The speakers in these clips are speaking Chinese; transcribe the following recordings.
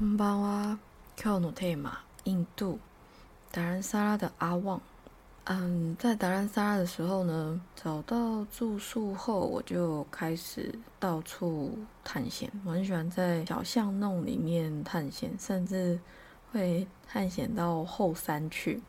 こんばんは。今日のテーマ、印度达兰萨拉的阿旺。嗯，在达兰萨拉的时候呢，找到住宿后，我就开始到处探险。我很喜欢在小巷弄里面探险，甚至会探险到后山去。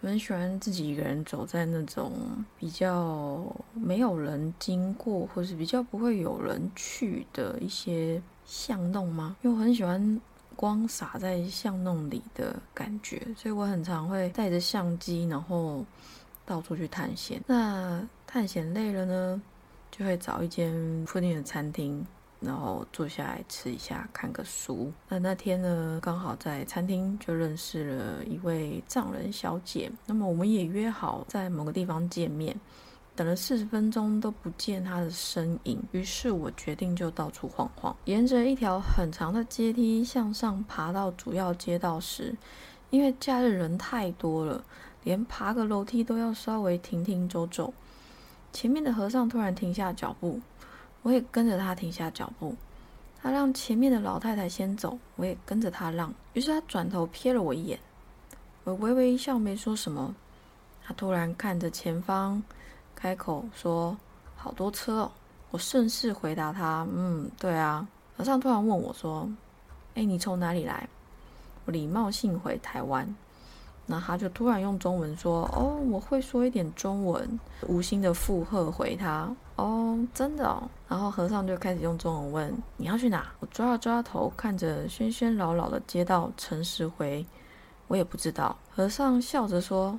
我很喜欢自己一个人走在那种比较没有人经过，或是比较不会有人去的一些巷弄吗？因为我很喜欢 光洒在巷弄里的感觉，所以我很常会带着相机，然后到处去探险。那探险累了呢，就会找一间附近的餐厅。然后坐下来吃一下，看个书。那那天呢，刚好在餐厅就认识了一位藏人小姐。那么我们也约好在某个地方见面。等了四十分钟都不见他的身影，于是我决定就到处晃晃，沿着一条很长的阶梯向上爬到主要街道时，因为假日人太多了，连爬个楼梯都要稍微停停走走。前面的和尚突然停下脚步。我也跟着他停下脚步，他让前面的老太太先走，我也跟着他让。于是他转头瞥了我一眼，我微微一笑，没说什么。他突然看着前方，开口说：“好多车哦。”我顺势回答他：“嗯，对啊。”和尚突然问我说：“哎，你从哪里来？”我礼貌性回：“台湾。”那他就突然用中文说：“哦，我会说一点中文。”无心的附和回他：“哦，真的哦。”然后和尚就开始用中文问：“你要去哪？”我抓了抓头，看着喧喧扰扰的街道，诚实回：“我也不知道。”和尚笑着说：“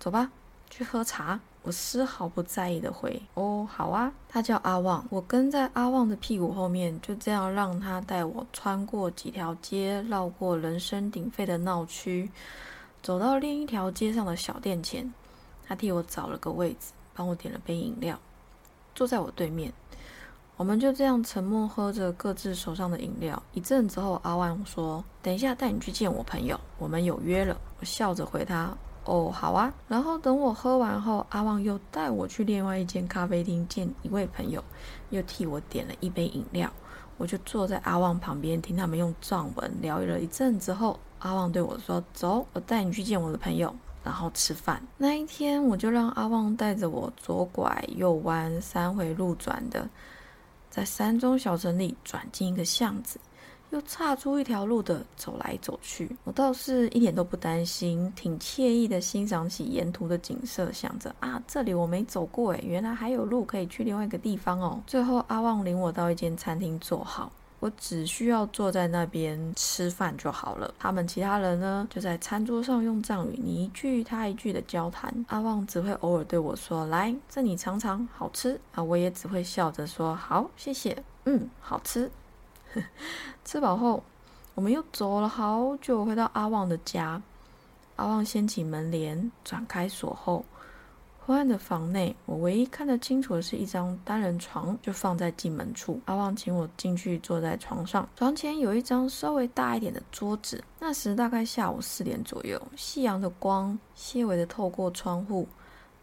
走吧，去喝茶。”我丝毫不在意的回：“哦，好啊。”他叫阿旺，我跟在阿旺的屁股后面，就这样让他带我穿过几条街，绕过人声鼎沸的闹区。走到另一条街上的小店前，他替我找了个位置，帮我点了杯饮料，坐在我对面。我们就这样沉默喝着各自手上的饮料。一阵之后，阿旺说：“等一下带你去见我朋友，我们有约了。”我笑着回他：“哦，好啊。”然后等我喝完后，阿旺又带我去另外一间咖啡厅见一位朋友，又替我点了一杯饮料。我就坐在阿旺旁边听他们用藏文聊了一阵之后。阿旺对我说：“走，我带你去见我的朋友，然后吃饭。”那一天，我就让阿旺带着我左拐右弯，三回路转的，在山中小城里转进一个巷子，又岔出一条路的走来走去。我倒是一点都不担心，挺惬意的欣赏起沿途的景色，想着啊，这里我没走过诶，原来还有路可以去另外一个地方哦。最后，阿旺领我到一间餐厅坐好。我只需要坐在那边吃饭就好了。他们其他人呢，就在餐桌上用藏语你一句他一句的交谈。阿旺只会偶尔对我说：“来，这你尝尝，好吃。”啊，我也只会笑着说：“好，谢谢。”嗯，好吃。吃饱后，我们又走了好久，回到阿旺的家。阿旺掀起门帘，转开锁后。昏暗的房内，我唯一看得清楚的是一张单人床，就放在进门处。阿旺请我进去，坐在床上。床前有一张稍微大一点的桌子。那时大概下午四点左右，夕阳的光细微的透过窗户，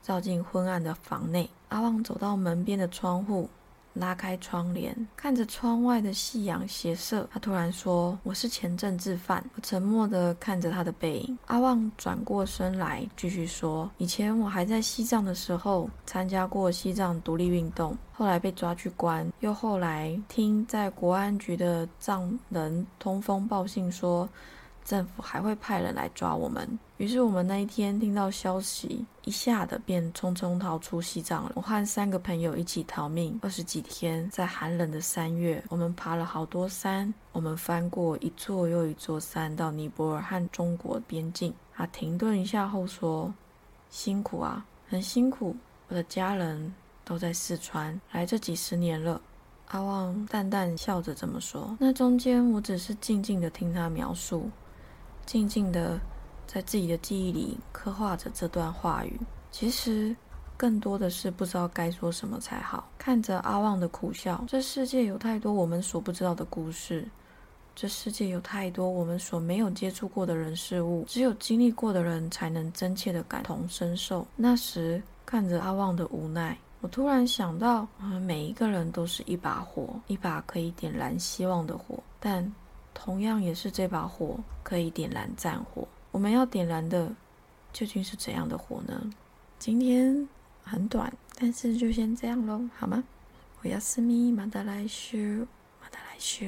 照进昏暗的房内。阿旺走到门边的窗户。拉开窗帘，看着窗外的夕阳斜射，他突然说：“我是前阵自犯。”我沉默地看着他的背影。阿旺转过身来，继续说：“以前我还在西藏的时候，参加过西藏独立运动，后来被抓去关，又后来听在国安局的藏人通风报信说。”政府还会派人来抓我们，于是我们那一天听到消息，一下的便匆匆逃出西藏了。我和三个朋友一起逃命，二十几天，在寒冷的三月，我们爬了好多山，我们翻过一座又一座山，到尼泊尔和中国边境。他停顿一下后说：“辛苦啊，很辛苦。我的家人都在四川，来这几十年了。”阿旺淡淡笑着这么说。那中间，我只是静静的听他描述。静静的在自己的记忆里刻画着这段话语，其实更多的是不知道该说什么才好。看着阿旺的苦笑，这世界有太多我们所不知道的故事，这世界有太多我们所没有接触过的人事物，只有经历过的人才能真切的感同身受。那时看着阿旺的无奈，我突然想到，我们每一个人都是一把火，一把可以点燃希望的火，但。同样也是这把火可以点燃战火。我们要点燃的究竟是怎样的火呢？今天很短，但是就先这样喽，好吗？我要私密马达来修，马达来修。